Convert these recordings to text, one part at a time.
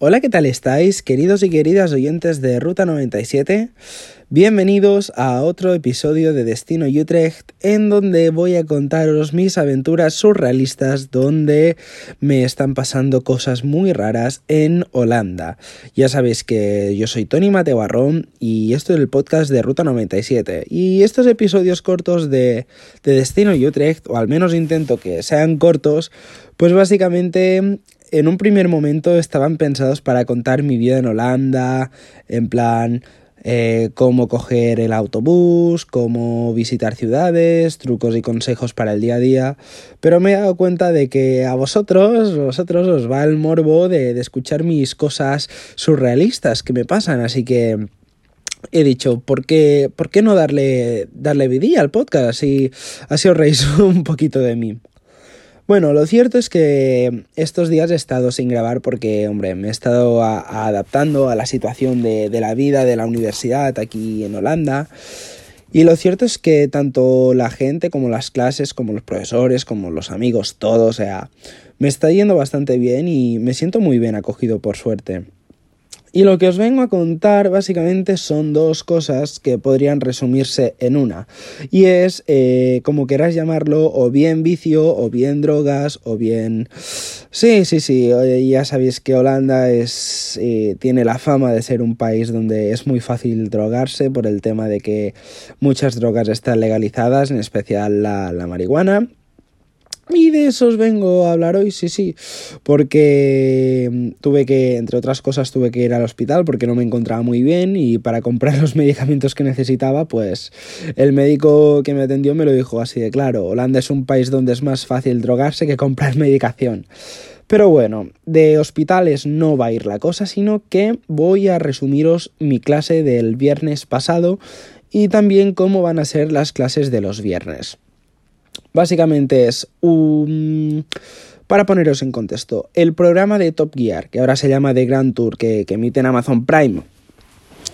Hola, ¿qué tal estáis, queridos y queridas oyentes de Ruta 97? Bienvenidos a otro episodio de Destino Utrecht, en donde voy a contaros mis aventuras surrealistas, donde me están pasando cosas muy raras en Holanda. Ya sabéis que yo soy Tony Matebarrón y esto es el podcast de Ruta 97. Y estos episodios cortos de, de Destino Utrecht, o al menos intento que sean cortos, pues básicamente en un primer momento estaban pensados para contar mi vida en Holanda, en plan eh, cómo coger el autobús, cómo visitar ciudades, trucos y consejos para el día a día, pero me he dado cuenta de que a vosotros, vosotros os va el morbo de, escuchar mis cosas surrealistas que me pasan, así que he dicho, ¿por qué, ¿por qué no darle, darle vidilla al podcast? Así, así os reís un poquito de mí. Bueno, lo cierto es que estos días he estado sin grabar porque, hombre, me he estado adaptando a la situación de, de la vida de la universidad aquí en Holanda. Y lo cierto es que tanto la gente como las clases, como los profesores, como los amigos, todo, o sea, me está yendo bastante bien y me siento muy bien acogido por suerte. Y lo que os vengo a contar básicamente son dos cosas que podrían resumirse en una. Y es, eh, como queráis llamarlo, o bien vicio, o bien drogas, o bien... Sí, sí, sí, ya sabéis que Holanda es, eh, tiene la fama de ser un país donde es muy fácil drogarse por el tema de que muchas drogas están legalizadas, en especial la, la marihuana. Y de eso os vengo a hablar hoy, sí, sí, porque mm, tuve que, entre otras cosas, tuve que ir al hospital porque no me encontraba muy bien y para comprar los medicamentos que necesitaba, pues el médico que me atendió me lo dijo así de claro, Holanda es un país donde es más fácil drogarse que comprar medicación. Pero bueno, de hospitales no va a ir la cosa, sino que voy a resumiros mi clase del viernes pasado y también cómo van a ser las clases de los viernes. Básicamente es un... Para poneros en contexto, el programa de Top Gear, que ahora se llama The Grand Tour, que, emite en Amazon Prime,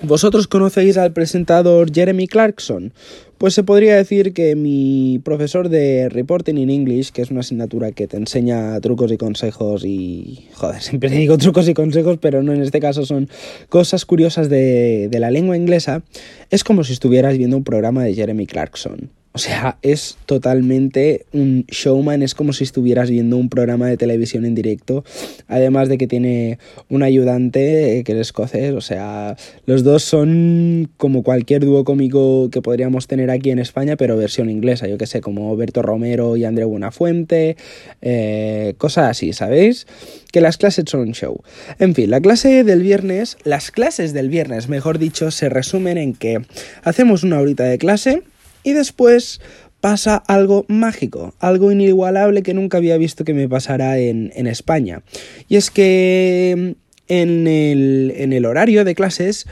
¿Vosotros conocéis al presentador Jeremy Clarkson? Pues se podría decir que mi profesor de Reporting in English, que es una asignatura que te enseña trucos y consejos y... Joder, siempre digo trucos y consejos, pero no en este caso son cosas curiosas de, de la lengua inglesa, es como si estuvieras viendo un programa de Jeremy Clarkson. O sea, es totalmente un showman, es como si estuvieras viendo un programa de televisión en directo, además de que tiene un ayudante eh, que es escocés, o sea, los dos son como cualquier dúo cómico que podríamos tener aquí en España, pero versión inglesa, yo que sé, como Berto Romero y André Buenafuente, eh, cosas así, ¿sabéis? Que las clases son un show. En fin, la clase del viernes, las clases del viernes, mejor dicho, se resumen en que hacemos una horita de clase, y después pasa algo mágico, algo inigualable que nunca había visto que me pasara en, en España. Y es que en el, en el horario de clases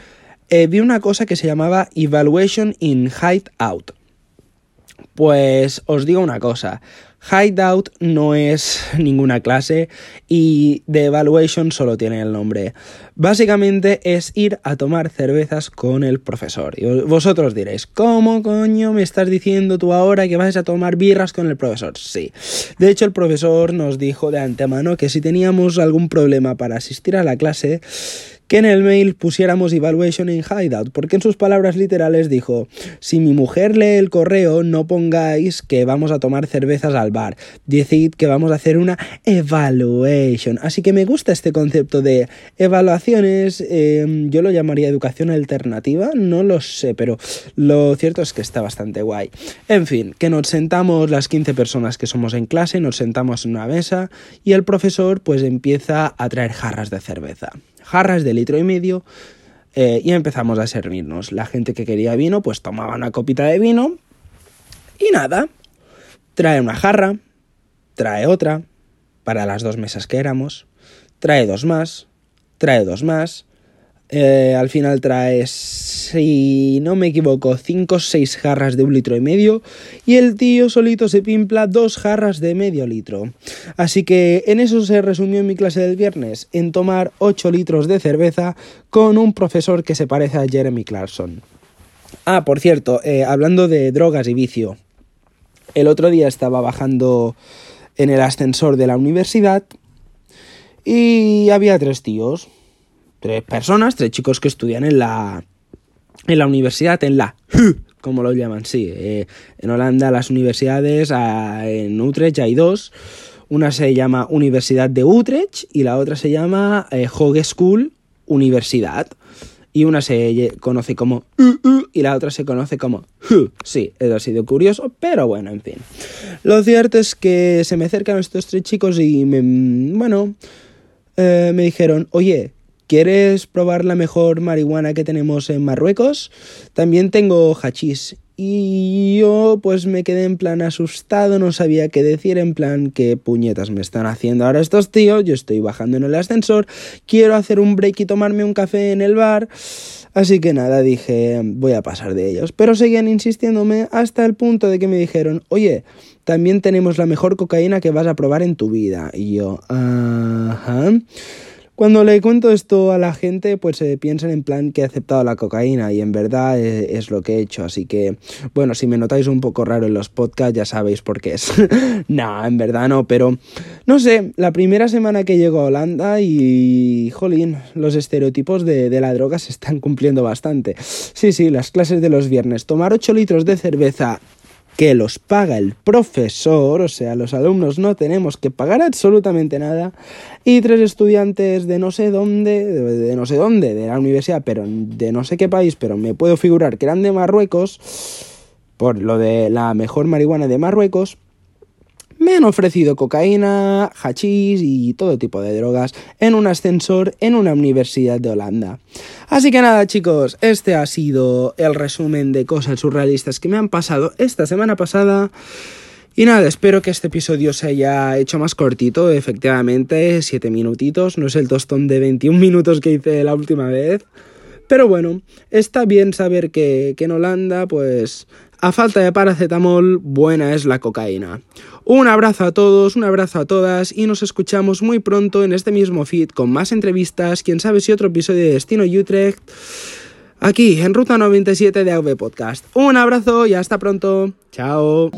eh, vi una cosa que se llamaba Evaluation in Hideout. Pues os digo una cosa, Hideout no es ninguna clase y The Evaluation solo tiene el nombre. Básicamente es ir a tomar cervezas con el profesor. Y vosotros diréis, ¿cómo coño me estás diciendo tú ahora que vas a tomar birras con el profesor? Sí. De hecho, el profesor nos dijo de antemano que si teníamos algún problema para asistir a la clase, que en el mail pusiéramos evaluation in hideout, porque en sus palabras literales dijo, si mi mujer lee el correo, no pongáis que vamos a tomar cervezas al bar, decid que vamos a hacer una evaluation. Así que me gusta este concepto de evaluaciones, eh, yo lo llamaría educación alternativa, no lo sé, pero lo cierto es que está bastante guay. En fin, que nos sentamos las 15 personas que somos en clase, nos sentamos en una mesa y el profesor pues empieza a traer jarras de cerveza jarras de litro y medio eh, y empezamos a servirnos. La gente que quería vino pues tomaba una copita de vino y nada, trae una jarra, trae otra, para las dos mesas que éramos, trae dos más, trae dos más, eh, al final trae, si no me equivoco, 5 o 6 jarras de un litro y medio y el tío solito se pimpla dos jarras de medio litro. Así que en eso se resumió mi clase del viernes, en tomar 8 litros de cerveza con un profesor que se parece a Jeremy Clarkson. Ah, por cierto, eh, hablando de drogas y vicio, el otro día estaba bajando en el ascensor de la universidad y había tres tíos tres personas, tres chicos que estudian en la, en la universidad, en la como lo llaman, sí. Eh, en Holanda las universidades, en Utrecht hay dos. Una se llama Universidad de Utrecht y la otra se llama eh, Hogeschool Universidad. Y una se conoce como y la otra se conoce como. Sí, eso ha sido curioso, pero bueno, en fin. Lo cierto es que se me acercan estos tres chicos y me, bueno, eh, me dijeron, oye, ¿Quieres probar la mejor marihuana que tenemos en Marruecos? También tengo hachís. Y yo pues me quedé en plan asustado, no sabía qué decir, en plan qué puñetas me están haciendo ahora estos tíos, yo estoy bajando en el ascensor, quiero hacer un break y tomarme un café en el bar, así que nada, dije voy a pasar de ellos, pero seguían insistiéndome hasta el punto de que me dijeron, oye, también tenemos la mejor cocaína que vas a probar en tu vida, y yo, ajá. Cuando le cuento esto a la gente, pues se piensan en plan que he aceptado la cocaína y en verdad es, lo que he hecho. Así que, bueno, si me notáis un poco raro en los podcasts, ya sabéis por qué es. no, en verdad no, pero no sé, la primera semana que llego a Holanda y, jolín, los estereotipos de, de la droga se están cumpliendo bastante. Sí, sí, las clases de los viernes, tomar 8 litros de cerveza que los paga el profesor, o sea, los alumnos no tenemos que pagar absolutamente nada, y tres estudiantes de no sé dónde, de no sé dónde, de la universidad, pero de no sé qué país, pero me puedo figurar que eran de Marruecos, por lo de la mejor marihuana de Marruecos, me han ofrecido cocaína, hachís y todo tipo de drogas en un ascensor en una universidad de Holanda. Así que nada chicos, este ha sido el resumen de cosas surrealistas que me han pasado esta semana pasada. Y nada, espero que este episodio se haya hecho más cortito, efectivamente, 7 minutitos, no es el tostón de 21 minutos que hice la última vez. Pero bueno, está bien saber que, en Holanda, pues, a falta de paracetamol, buena es la cocaína. Un abrazo a todos, un abrazo a todas y nos escuchamos muy pronto en este mismo feed con más entrevistas, quién sabe si otro episodio de Destino Utrecht, aquí en Ruta 97 de AV Podcast. Un abrazo y hasta pronto. Chao.